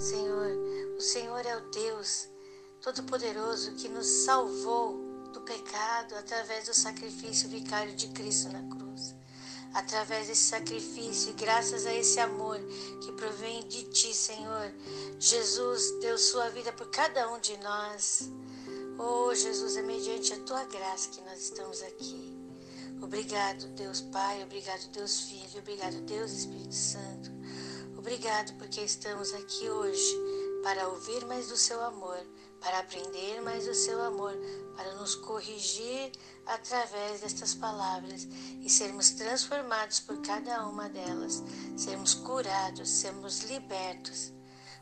Senhor, o Senhor é o Deus Todo-Poderoso que nos salvou do pecado através do sacrifício vicário de Cristo na cruz. Através desse sacrifício e graças a esse amor que provém de Ti, Senhor, Jesus deu sua vida por cada um de nós. Oh, Jesus, é mediante a Tua graça que nós estamos aqui. Obrigado, Deus Pai, obrigado, Deus Filho, obrigado, Deus Espírito Santo. Obrigado porque estamos aqui hoje para ouvir mais do Seu amor para aprender mais o seu amor, para nos corrigir através destas palavras e sermos transformados por cada uma delas, sermos curados, sermos libertos,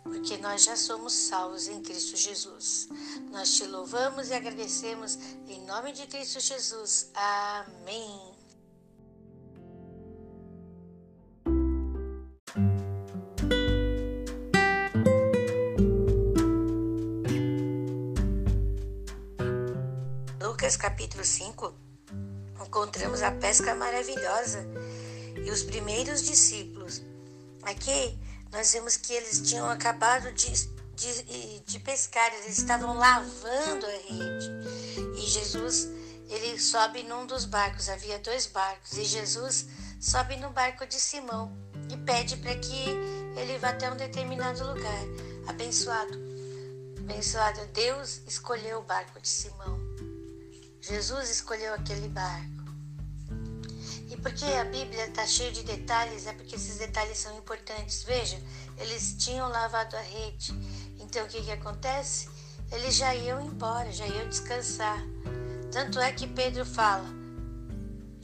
porque nós já somos salvos em Cristo Jesus. Nós te louvamos e agradecemos em nome de Cristo Jesus. Amém. Capítulo 5, encontramos a pesca maravilhosa e os primeiros discípulos. Aqui nós vemos que eles tinham acabado de, de, de pescar, eles estavam lavando a rede. E Jesus, ele sobe num dos barcos, havia dois barcos, e Jesus sobe no barco de Simão e pede para que ele vá até um determinado lugar. Abençoado, abençoado, Deus escolheu o barco de Simão. Jesus escolheu aquele barco. E porque a Bíblia está cheia de detalhes, é porque esses detalhes são importantes. Veja, eles tinham lavado a rede. Então o que, que acontece? Eles já iam embora, já iam descansar. Tanto é que Pedro fala: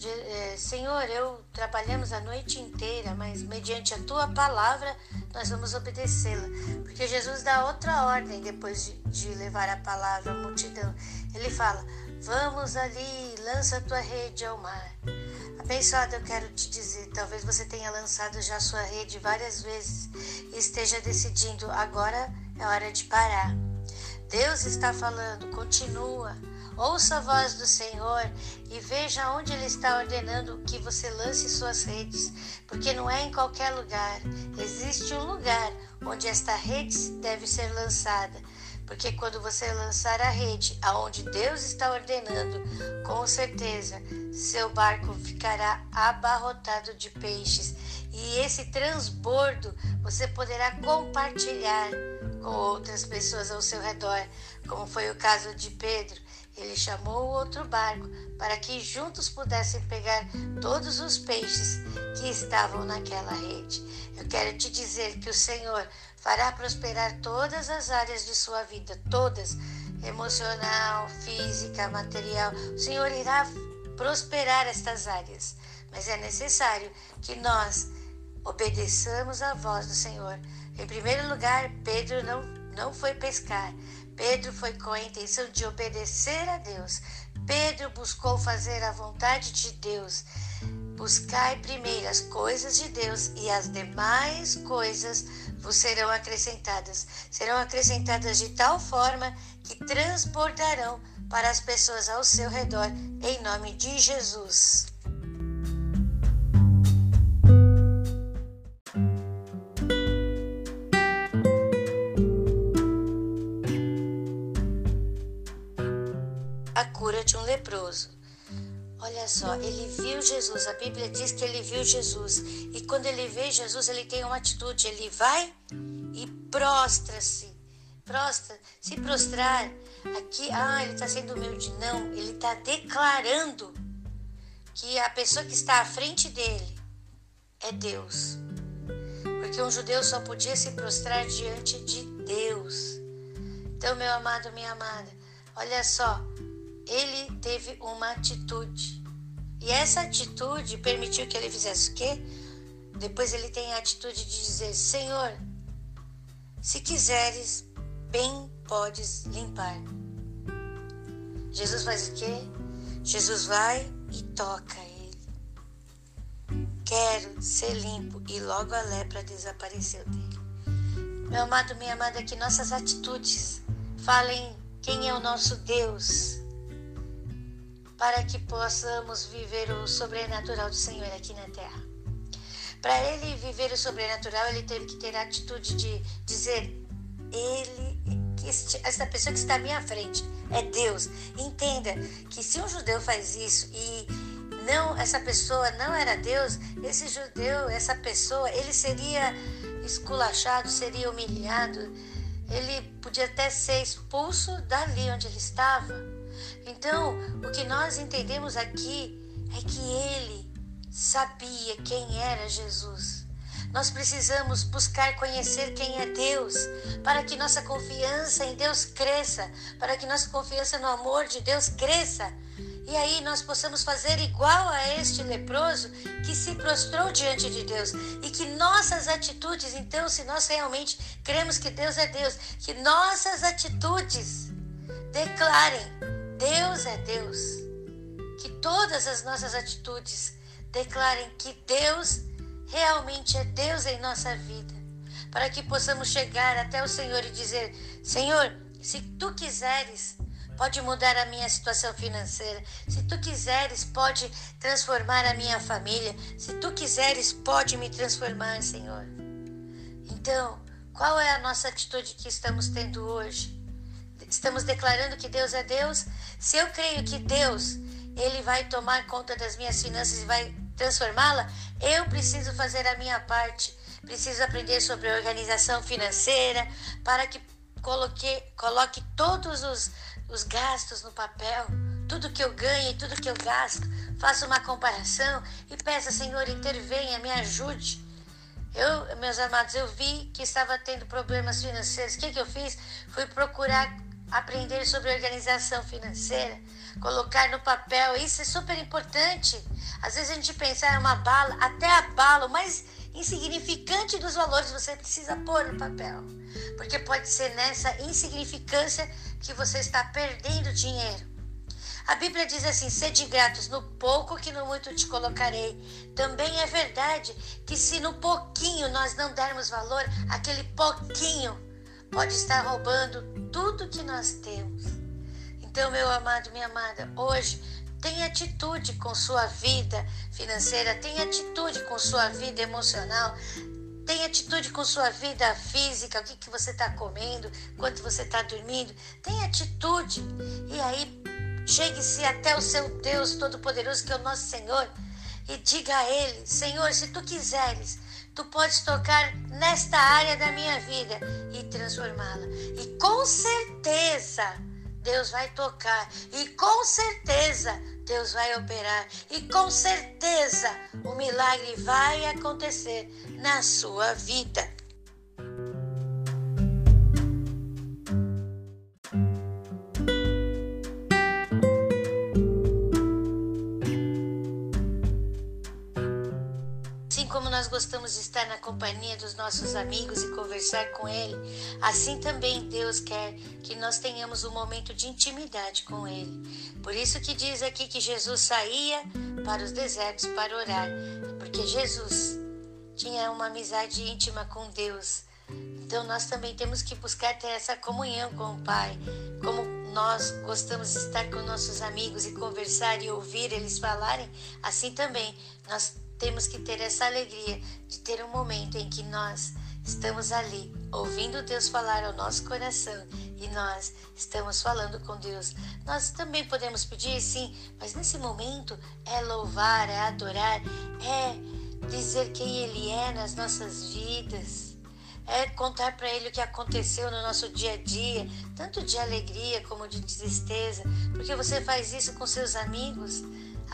é, Senhor, eu trabalhamos a noite inteira, mas mediante a tua palavra nós vamos obedecê-la. Porque Jesus dá outra ordem depois de, de levar a palavra à multidão. Ele fala: Vamos ali, lança a tua rede ao mar. Abençoado, eu quero te dizer, talvez você tenha lançado já sua rede várias vezes e esteja decidindo, agora é hora de parar. Deus está falando, continua. Ouça a voz do Senhor e veja onde Ele está ordenando que você lance suas redes, porque não é em qualquer lugar. Existe um lugar onde esta rede deve ser lançada. Porque quando você lançar a rede aonde Deus está ordenando, com certeza seu barco ficará abarrotado de peixes e esse transbordo você poderá compartilhar com outras pessoas ao seu redor, como foi o caso de Pedro. Ele chamou o outro barco para que juntos pudessem pegar todos os peixes que estavam naquela rede. Eu quero te dizer que o Senhor fará prosperar todas as áreas de sua vida, todas, emocional, física, material. O Senhor irá prosperar estas áreas, mas é necessário que nós obedeçamos à voz do Senhor. Em primeiro lugar, Pedro não, não foi pescar. Pedro foi com a intenção de obedecer a Deus. Pedro buscou fazer a vontade de Deus. Buscai primeiro as coisas de Deus e as demais coisas vos serão acrescentadas. Serão acrescentadas de tal forma que transbordarão para as pessoas ao seu redor, em nome de Jesus. Só, ele viu Jesus. A Bíblia diz que ele viu Jesus. E quando ele vê Jesus, ele tem uma atitude. Ele vai e prostra-se. Prostra, se prostrar. Aqui, ah, ele está sendo humilde. Não, ele está declarando que a pessoa que está à frente dele é Deus. Porque um judeu só podia se prostrar diante de Deus. Então, meu amado, minha amada, olha só, ele teve uma atitude. E essa atitude permitiu que ele fizesse o quê? Depois ele tem a atitude de dizer: Senhor, se quiseres, bem podes limpar. Jesus faz o quê? Jesus vai e toca ele. Quero ser limpo e logo a lepra desapareceu dele. Meu amado, minha amada, que nossas atitudes falem quem é o nosso Deus para que possamos viver o sobrenatural do Senhor aqui na terra. Para ele viver o sobrenatural, ele teve que ter a atitude de dizer: ele, este, essa pessoa que está à minha frente é Deus. Entenda que se um judeu faz isso e não essa pessoa não era Deus, esse judeu, essa pessoa, ele seria esculachado, seria humilhado, ele podia até ser expulso dali onde ele estava. Então, o que nós entendemos aqui é que ele sabia quem era Jesus. Nós precisamos buscar conhecer quem é Deus, para que nossa confiança em Deus cresça, para que nossa confiança no amor de Deus cresça. E aí nós possamos fazer igual a este leproso que se prostrou diante de Deus. E que nossas atitudes, então, se nós realmente cremos que Deus é Deus, que nossas atitudes declarem: Deus é Deus. Que todas as nossas atitudes declarem que Deus realmente é Deus em nossa vida. Para que possamos chegar até o Senhor e dizer: Senhor, se tu quiseres, pode mudar a minha situação financeira. Se tu quiseres, pode transformar a minha família. Se tu quiseres, pode me transformar, Senhor. Então, qual é a nossa atitude que estamos tendo hoje? Estamos declarando que Deus é Deus? Se eu creio que Deus, ele vai tomar conta das minhas finanças e vai transformá-la, eu preciso fazer a minha parte. Preciso aprender sobre organização financeira para que coloque, coloque todos os os gastos no papel, tudo que eu ganho e tudo que eu gasto, faça uma comparação e peça, Senhor, intervenha, me ajude. Eu, meus amados, eu vi que estava tendo problemas financeiros. O que, que eu fiz? Fui procurar aprender sobre organização financeira, colocar no papel. Isso é super importante. Às vezes a gente pensa, é uma bala, até a bala, o mais insignificante dos valores você precisa pôr no papel. Porque pode ser nessa insignificância que você está perdendo dinheiro. A Bíblia diz assim: sede gratos no pouco que no muito te colocarei. Também é verdade que se no pouquinho nós não dermos valor, aquele pouquinho pode estar roubando tudo que nós temos. Então, meu amado, minha amada, hoje tenha atitude com sua vida financeira, tenha atitude com sua vida emocional, Tenha atitude com sua vida física, o que, que você está comendo, quanto você está dormindo. Tenha atitude. E aí, chegue-se até o seu Deus Todo-Poderoso, que é o nosso Senhor, e diga a Ele: Senhor, se tu quiseres, tu podes tocar nesta área da minha vida e transformá-la. E com certeza, Deus vai tocar. E com certeza, Deus vai operar e com certeza o milagre vai acontecer na sua vida. Nós gostamos de estar na companhia dos nossos amigos e conversar com Ele, assim também Deus quer que nós tenhamos um momento de intimidade com Ele. Por isso que diz aqui que Jesus saía para os desertos para orar, porque Jesus tinha uma amizade íntima com Deus. Então nós também temos que buscar ter essa comunhão com o Pai, como nós gostamos de estar com nossos amigos e conversar e ouvir eles falarem, assim também nós temos que ter essa alegria de ter um momento em que nós estamos ali ouvindo Deus falar ao nosso coração e nós estamos falando com Deus. Nós também podemos pedir, sim, mas nesse momento é louvar, é adorar, é dizer quem Ele é nas nossas vidas. É contar para ele o que aconteceu no nosso dia a dia, tanto de alegria como de tristeza, porque você faz isso com seus amigos.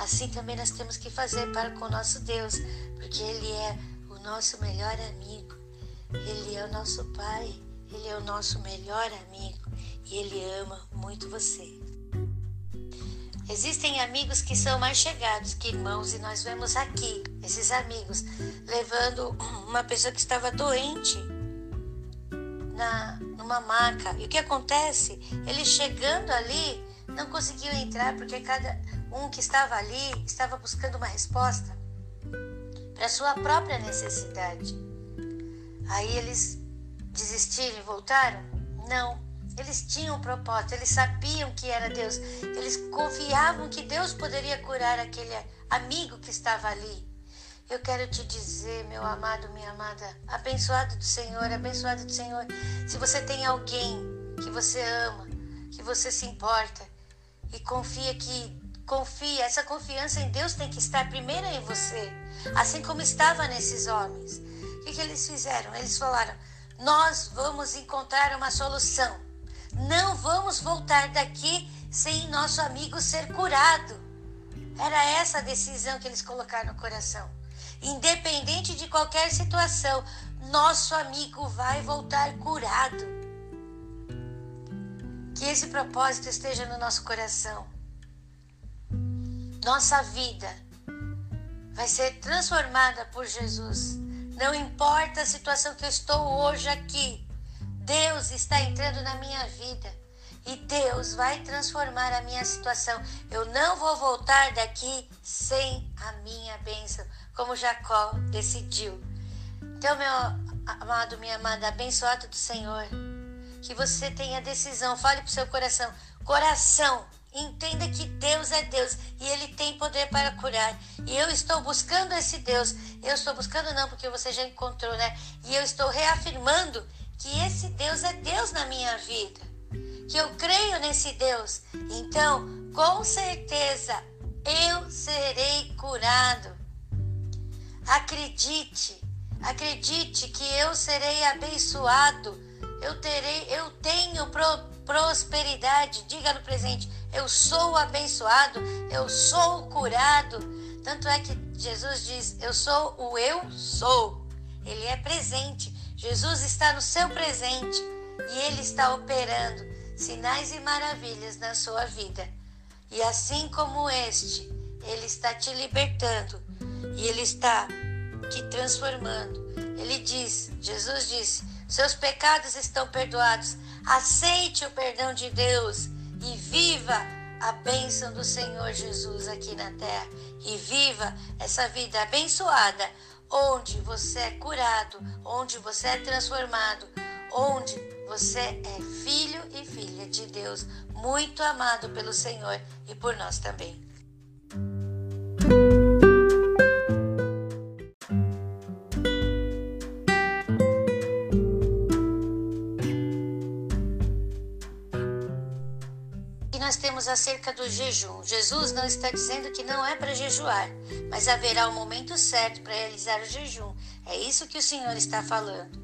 Assim também nós temos que fazer para com o nosso Deus, porque Ele é o nosso melhor amigo, Ele é o nosso Pai, Ele é o nosso melhor amigo e Ele ama muito você. Existem amigos que são mais chegados que irmãos, e nós vemos aqui esses amigos levando uma pessoa que estava doente na, numa maca. E o que acontece? Ele chegando ali não conseguiu entrar porque cada um que estava ali estava buscando uma resposta para sua própria necessidade. Aí eles desistiram e voltaram? Não. Eles tinham um propósito, eles sabiam que era Deus, eles confiavam que Deus poderia curar aquele amigo que estava ali. Eu quero te dizer, meu amado, minha amada, abençoado do Senhor, abençoado do Senhor. Se você tem alguém que você ama, que você se importa e confia que confia, essa confiança em Deus tem que estar primeiro em você, assim como estava nesses homens. O que, que eles fizeram? Eles falaram: Nós vamos encontrar uma solução. Não vamos voltar daqui sem nosso amigo ser curado. Era essa a decisão que eles colocaram no coração. Independente de qualquer situação, nosso amigo vai voltar curado. Que esse propósito esteja no nosso coração. Nossa vida vai ser transformada por Jesus. Não importa a situação que eu estou hoje aqui, Deus está entrando na minha vida e Deus vai transformar a minha situação. Eu não vou voltar daqui sem a minha bênção como Jacó decidiu. Então, meu amado, minha amada, abençoado do Senhor, que você tenha decisão, fale para o seu coração, coração, entenda que Deus é Deus e Ele tem poder para curar. E eu estou buscando esse Deus. Eu estou buscando não, porque você já encontrou, né? E eu estou reafirmando que esse Deus é Deus na minha vida. Que eu creio nesse Deus. Então, com certeza, eu serei curado. Acredite, acredite que eu serei abençoado. Eu terei, eu tenho pro, prosperidade. Diga no presente, eu sou abençoado, eu sou curado. Tanto é que Jesus diz: Eu sou o eu sou. Ele é presente. Jesus está no seu presente e ele está operando sinais e maravilhas na sua vida. E assim como este, ele está te libertando e ele está te transformando. Ele diz, Jesus disse: seus pecados estão perdoados. Aceite o perdão de Deus e viva a bênção do Senhor Jesus aqui na terra. E viva essa vida abençoada, onde você é curado, onde você é transformado, onde você é filho e filha de Deus, muito amado pelo Senhor e por nós também. Acerca do jejum. Jesus não está dizendo que não é para jejuar, mas haverá o momento certo para realizar o jejum. É isso que o Senhor está falando.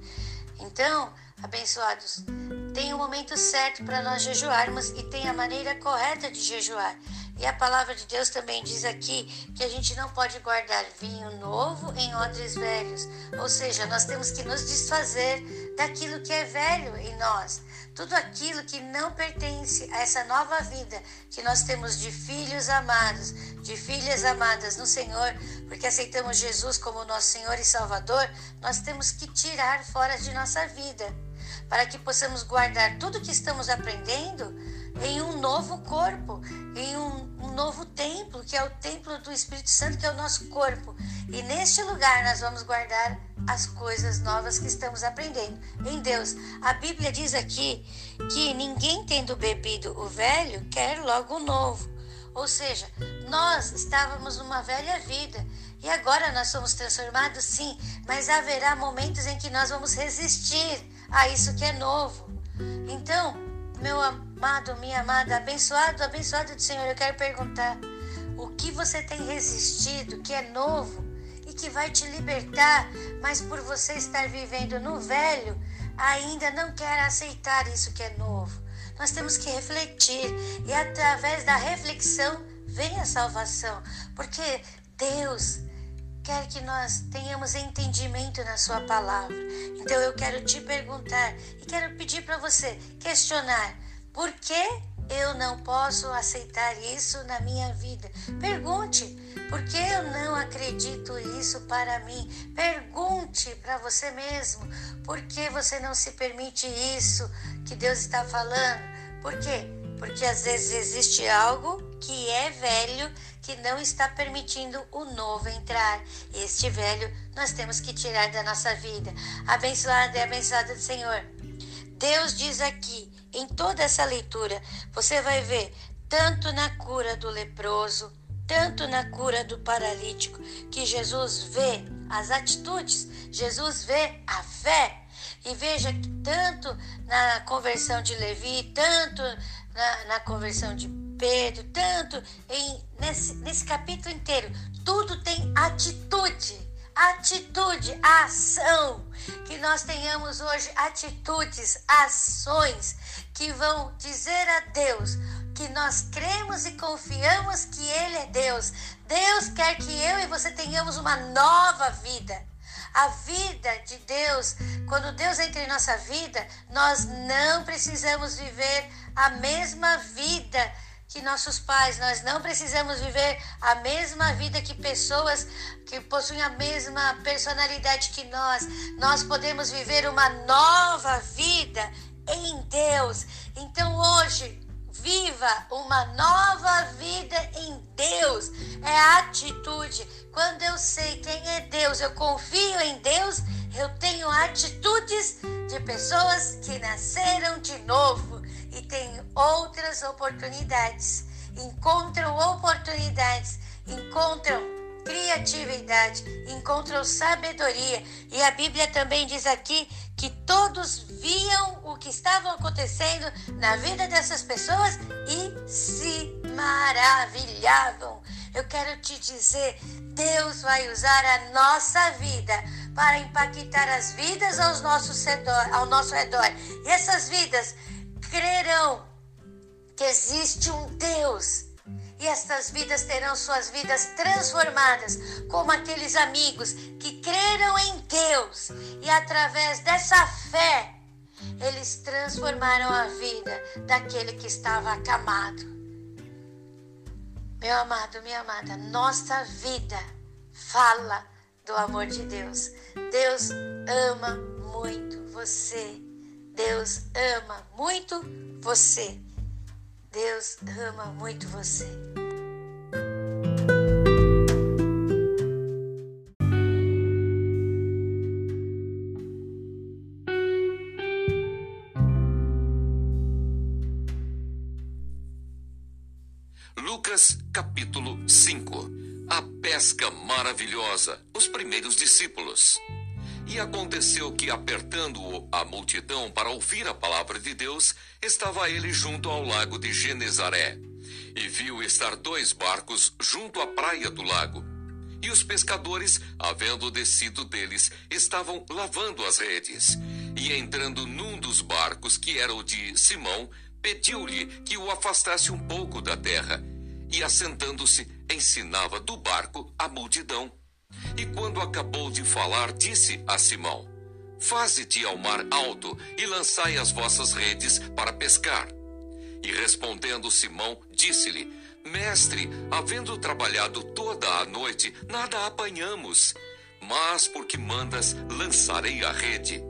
Então, abençoados, tem o momento certo para nós jejuarmos e tem a maneira correta de jejuar. E a palavra de Deus também diz aqui que a gente não pode guardar vinho novo em odres velhos. Ou seja, nós temos que nos desfazer daquilo que é velho em nós tudo aquilo que não pertence a essa nova vida que nós temos de filhos amados, de filhas amadas no Senhor, porque aceitamos Jesus como nosso Senhor e Salvador, nós temos que tirar fora de nossa vida, para que possamos guardar tudo que estamos aprendendo em um novo corpo, em um, um, novo templo, que é o templo do Espírito Santo, que é o nosso corpo. E neste lugar nós vamos guardar as coisas novas que estamos aprendendo em Deus. A Bíblia diz aqui que ninguém tendo bebido o velho quer logo o novo. Ou seja, nós estávamos numa velha vida e agora nós somos transformados, sim, mas haverá momentos em que nós vamos resistir a isso que é novo. Então, meu amado, minha amada, abençoado, abençoado do Senhor, eu quero perguntar: o que você tem resistido que é novo que vai te libertar, mas por você estar vivendo no velho, ainda não quer aceitar isso que é novo? Nós temos que refletir e através da reflexão vem a salvação, porque Deus quer que nós tenhamos entendimento na Sua palavra. Então eu quero te perguntar e quero pedir para você questionar: por que eu não posso aceitar isso na minha vida? Pergunte, por que eu não acredito isso para mim? Pergunte para você mesmo, por que você não se permite isso que Deus está falando? Por quê? Porque às vezes existe algo que é velho que não está permitindo o novo entrar. Este velho nós temos que tirar da nossa vida. Abençoada e abençoada do Senhor. Deus diz aqui, em toda essa leitura, você vai ver tanto na cura do leproso, tanto na cura do paralítico, que Jesus vê as atitudes, Jesus vê a fé. E veja que tanto na conversão de Levi, tanto na, na conversão de Pedro, tanto em, nesse, nesse capítulo inteiro, tudo tem atitude atitude, ação. Que nós tenhamos hoje atitudes, ações que vão dizer a Deus que nós cremos e confiamos que Ele é Deus. Deus quer que eu e você tenhamos uma nova vida. A vida de Deus, quando Deus entra em nossa vida, nós não precisamos viver a mesma vida que nossos pais, nós não precisamos viver a mesma vida que pessoas que possuem a mesma personalidade que nós. Nós podemos viver uma nova vida em Deus. Então hoje, viva uma nova vida em Deus. É atitude. Quando eu sei quem é Deus, eu confio em Deus, eu tenho atitudes de pessoas que nasceram de novo e têm outras oportunidades. Encontram oportunidades, encontram criatividade, encontram sabedoria. E a Bíblia também diz aqui que todos viam o que estava acontecendo na vida dessas pessoas e se maravilhavam. Eu quero te dizer, Deus vai usar a nossa vida para impactar as vidas redor, ao nosso redor. E essas vidas crerão que existe um Deus e estas vidas terão suas vidas transformadas, como aqueles amigos que creram em Deus e através dessa fé eles transformaram a vida daquele que estava acamado. Meu amado, minha amada, nossa vida fala do amor de Deus. Deus ama muito você. Deus ama muito você. Deus ama muito você. Lucas capítulo 5 A pesca maravilhosa, os primeiros discípulos. E aconteceu que, apertando a multidão para ouvir a palavra de Deus, estava ele junto ao lago de Genezaré. E viu estar dois barcos junto à praia do lago. E os pescadores, havendo descido deles, estavam lavando as redes. E entrando num dos barcos, que era o de Simão, pediu-lhe que o afastasse um pouco da terra. E assentando-se, ensinava do barco a multidão. E quando acabou de falar, disse a Simão: Faze-te ao mar alto e lançai as vossas redes para pescar. E respondendo Simão, disse-lhe: Mestre, havendo trabalhado toda a noite, nada apanhamos, mas porque mandas, lançarei a rede.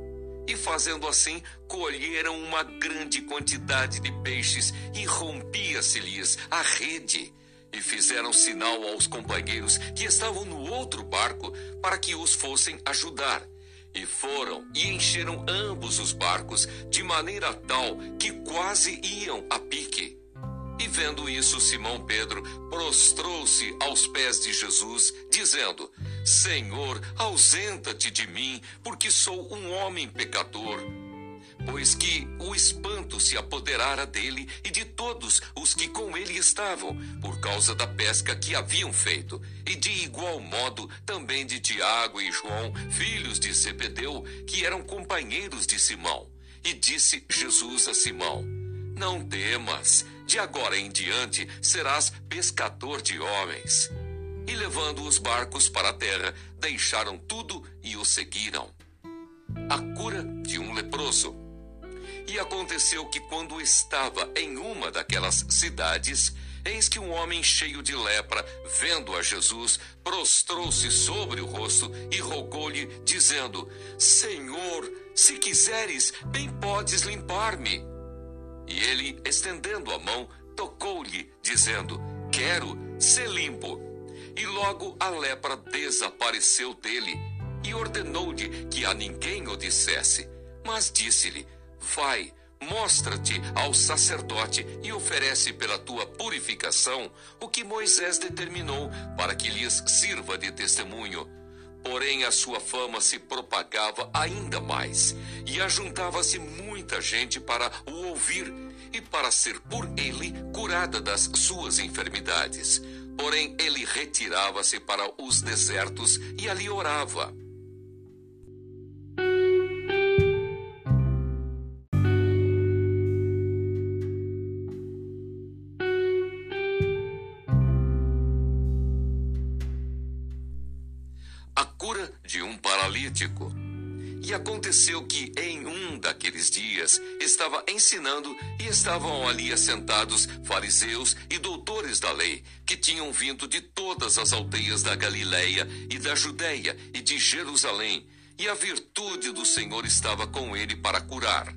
E fazendo assim, colheram uma grande quantidade de peixes e rompia-se-lhes a rede e fizeram sinal aos companheiros que estavam no outro barco para que os fossem ajudar. E foram e encheram ambos os barcos de maneira tal que quase iam a pique. E vendo isso, Simão Pedro prostrou-se aos pés de Jesus, dizendo: Senhor, ausenta-te de mim, porque sou um homem pecador pois que o espanto se apoderara dele e de todos os que com ele estavam, por causa da pesca que haviam feito, e de igual modo também de Tiago e João, filhos de Zebedeu, que eram companheiros de Simão. E disse Jesus a Simão: Não temas, de agora em diante serás pescador de homens. E levando os barcos para a terra, deixaram tudo e o seguiram. A cura de um leproso. E aconteceu que, quando estava em uma daquelas cidades, eis que um homem cheio de lepra, vendo a Jesus, prostrou-se sobre o rosto e rogou-lhe, dizendo: Senhor, se quiseres, bem podes limpar-me. E ele, estendendo a mão, tocou-lhe, dizendo: Quero ser limpo. E logo a lepra desapareceu dele, e ordenou-lhe que a ninguém o dissesse. Mas disse-lhe: Vai, mostra-te ao sacerdote e oferece pela tua purificação o que Moisés determinou para que lhes sirva de testemunho. Porém, a sua fama se propagava ainda mais, e ajuntava-se muita gente para o ouvir e para ser por ele curada das suas enfermidades. Porém, ele retirava-se para os desertos e ali orava. Aconteceu que em um daqueles dias estava ensinando e estavam ali assentados fariseus e doutores da lei, que tinham vindo de todas as aldeias da Galiléia e da Judéia e de Jerusalém, e a virtude do Senhor estava com ele para curar.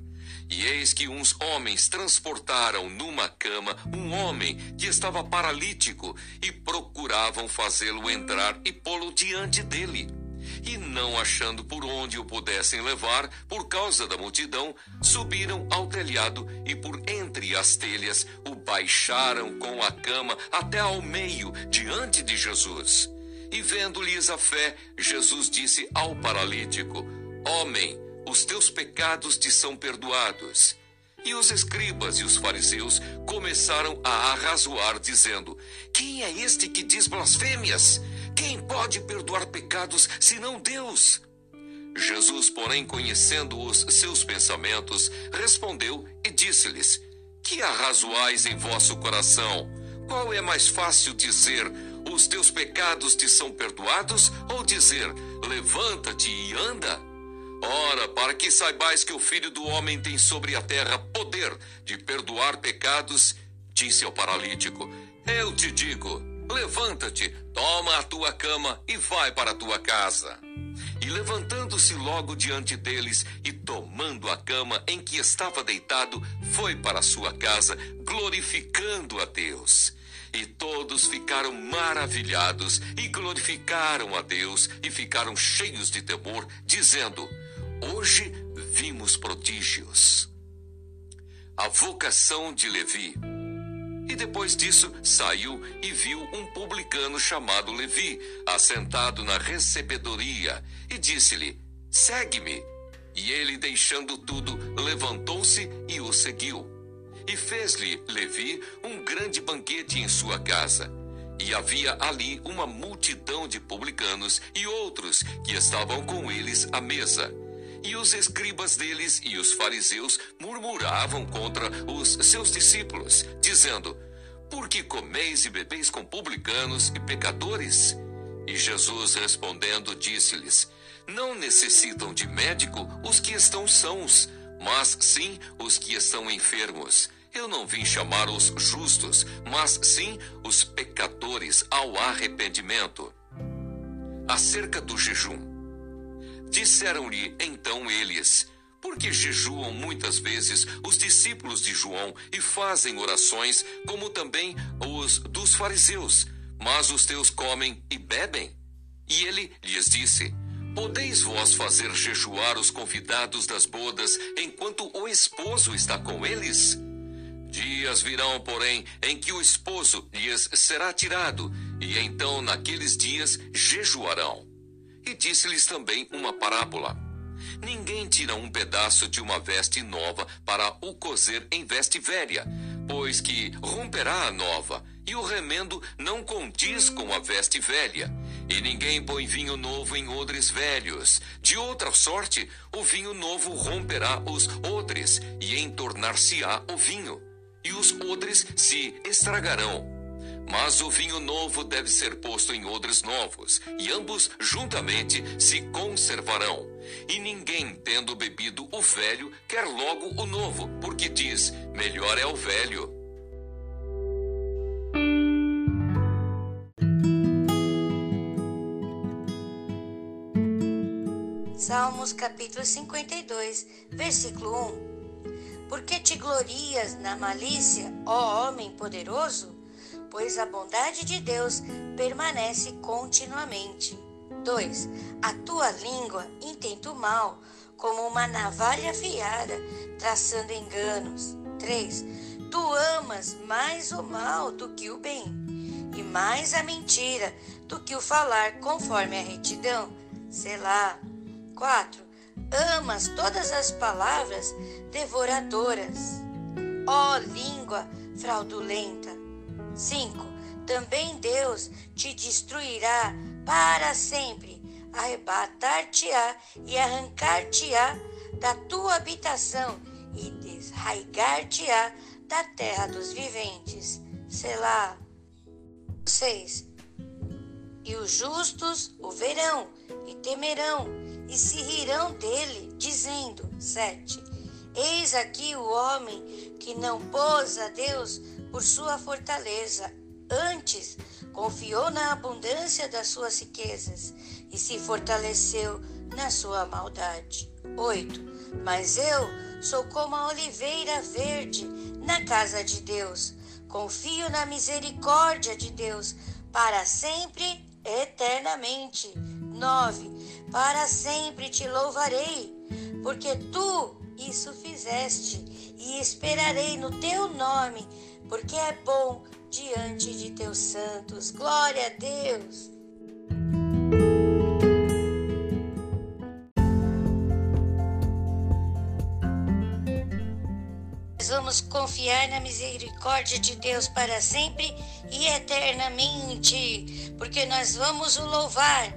E eis que uns homens transportaram numa cama um homem que estava paralítico e procuravam fazê-lo entrar e pô-lo diante dele e não achando por onde o pudessem levar, por causa da multidão, subiram ao telhado e por entre as telhas o baixaram com a cama até ao meio, diante de Jesus. E vendo-lhes a fé, Jesus disse ao paralítico: Homem, os teus pecados te são perdoados. E os escribas e os fariseus começaram a arrazoar, dizendo: Quem é este que diz blasfêmias? Quem pode perdoar pecados senão Deus? Jesus, porém, conhecendo os seus pensamentos, respondeu e disse-lhes: Que arrazoais em vosso coração? Qual é mais fácil dizer: Os teus pecados te são perdoados? Ou dizer: Levanta-te e anda? Ora, para que saibais que o Filho do Homem tem sobre a terra poder de perdoar pecados, disse ao paralítico: Eu te digo Levanta-te, toma a tua cama e vai para a tua casa. E levantando-se logo diante deles e tomando a cama em que estava deitado, foi para sua casa, glorificando a Deus. E todos ficaram maravilhados e glorificaram a Deus e ficaram cheios de temor, dizendo: Hoje vimos prodígios. A vocação de Levi. E depois disso saiu e viu um publicano chamado Levi, assentado na recebedoria, e disse-lhe: Segue-me. E ele, deixando tudo, levantou-se e o seguiu. E fez-lhe Levi um grande banquete em sua casa. E havia ali uma multidão de publicanos e outros que estavam com eles à mesa. E os escribas deles e os fariseus murmuravam contra os seus discípulos, dizendo: Por que comeis e bebeis com publicanos e pecadores? E Jesus respondendo disse-lhes: Não necessitam de médico os que estão sãos, mas sim os que estão enfermos. Eu não vim chamar os justos, mas sim os pecadores ao arrependimento. Acerca do jejum. Disseram-lhe então eles: Por que jejuam muitas vezes os discípulos de João e fazem orações, como também os dos fariseus, mas os teus comem e bebem? E ele lhes disse: Podeis vós fazer jejuar os convidados das bodas enquanto o esposo está com eles? Dias virão, porém, em que o esposo lhes será tirado, e então naqueles dias jejuarão. E disse-lhes também uma parábola. Ninguém tira um pedaço de uma veste nova para o coser em veste velha, pois que romperá a nova, e o remendo não condiz com a veste velha. E ninguém põe vinho novo em odres velhos. De outra sorte, o vinho novo romperá os odres, e entornar-se-á o vinho, e os odres se estragarão mas o vinho novo deve ser posto em odres novos, e ambos juntamente se conservarão. E ninguém, tendo bebido o velho, quer logo o novo, porque diz: melhor é o velho. Salmos capítulo 52, versículo 1. Porque te glorias na malícia, ó homem poderoso? Pois a bondade de Deus permanece continuamente. 2. A tua língua intenta o mal, como uma navalha afiada, traçando enganos. 3. Tu amas mais o mal do que o bem, e mais a mentira do que o falar conforme a retidão. Selá. 4. Amas todas as palavras devoradoras. Ó língua fraudulenta. 5. Também Deus te destruirá para sempre, arrebatar-te-á e arrancar-te-á da tua habitação e desraigar-te-á da terra dos viventes. Selá. 6. E os justos o verão e temerão e se rirão dele, dizendo: 7. Eis aqui o homem que não pôs a Deus por sua fortaleza, antes confiou na abundância das suas riquezas e se fortaleceu na sua maldade. 8. Mas eu sou como a oliveira verde na casa de Deus. Confio na misericórdia de Deus para sempre, eternamente. 9. Para sempre te louvarei, porque tu isso fizeste, e esperarei no teu nome, porque é bom diante de teus santos. Glória a Deus. vamos confiar na misericórdia de Deus para sempre e eternamente, porque nós vamos o louvar,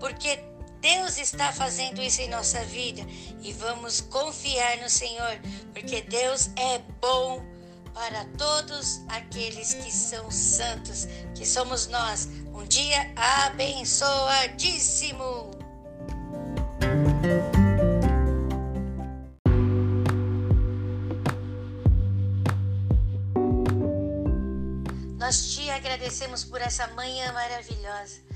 porque Deus está fazendo isso em nossa vida e vamos confiar no Senhor, porque Deus é bom para todos aqueles que são santos, que somos nós. Um dia abençoadíssimo. Nós te agradecemos por essa manhã maravilhosa.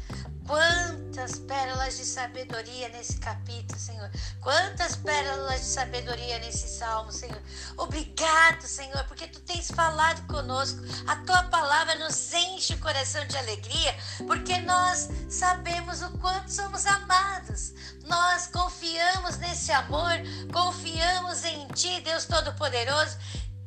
Quantas pérolas de sabedoria nesse capítulo, Senhor. Quantas pérolas de sabedoria nesse salmo, Senhor. Obrigado, Senhor, porque tu tens falado conosco. A tua palavra nos enche o coração de alegria, porque nós sabemos o quanto somos amados. Nós confiamos nesse amor, confiamos em ti, Deus Todo-Poderoso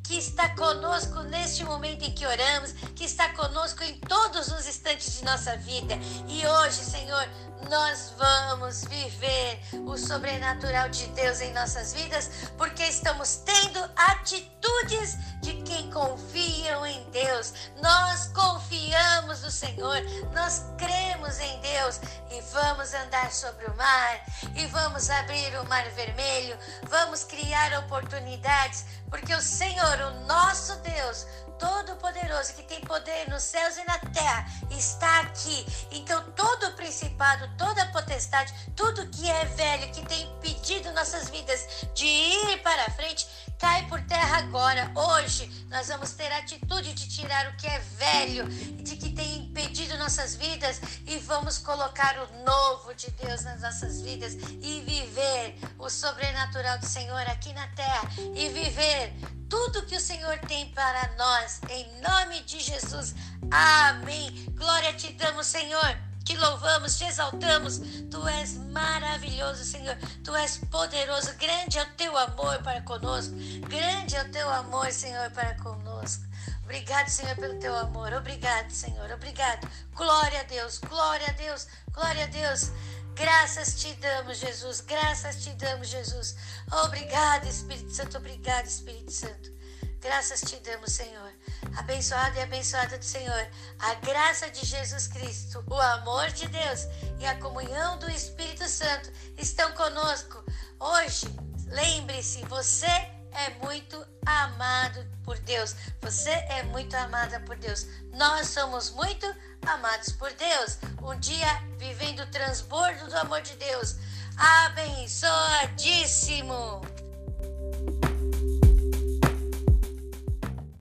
que está conosco neste momento em que oramos, que está conosco em todos os instantes de nossa vida. E hoje, Senhor, nós vamos viver o sobrenatural de Deus em nossas vidas, porque estamos tendo atitudes de quem confiam em Deus. Nós confiamos no Senhor, nós cremos em Deus e vamos andar sobre o mar e vamos abrir o mar vermelho, vamos criar oportunidades, porque o Senhor, o nosso Deus, Todo-Poderoso, que tem poder nos céus e na terra, está aqui. Então, todo principado, toda potestade, tudo que é velho, que tem impedido nossas vidas de ir para frente, cai por terra agora. Hoje, nós vamos ter a atitude de tirar o que é velho, de que tem impedido nossas vidas e vamos colocar o novo de Deus nas nossas vidas e viver o sobrenatural do Senhor aqui na terra e viver tudo que o Senhor tem para nós, em nome de Jesus. Amém. Glória te damos, Senhor. Te louvamos, te exaltamos. Tu és maravilhoso, Senhor. Tu és poderoso. Grande é o teu amor para conosco. Grande é o teu amor, Senhor, para conosco. Obrigado, Senhor, pelo teu amor. Obrigado, Senhor. Obrigado. Glória a Deus. Glória a Deus. Glória a Deus. Graças te damos, Jesus. Graças te damos, Jesus. Obrigado, Espírito Santo. Obrigado, Espírito Santo. Graças te damos, Senhor. Abençoado e abençoada do Senhor. A graça de Jesus Cristo, o amor de Deus e a comunhão do Espírito Santo estão conosco. Hoje, lembre-se, você é muito amado por Deus. Você é muito amada por Deus. Nós somos muito amados por Deus. Um dia vivendo o transbordo do amor de Deus. Abençoe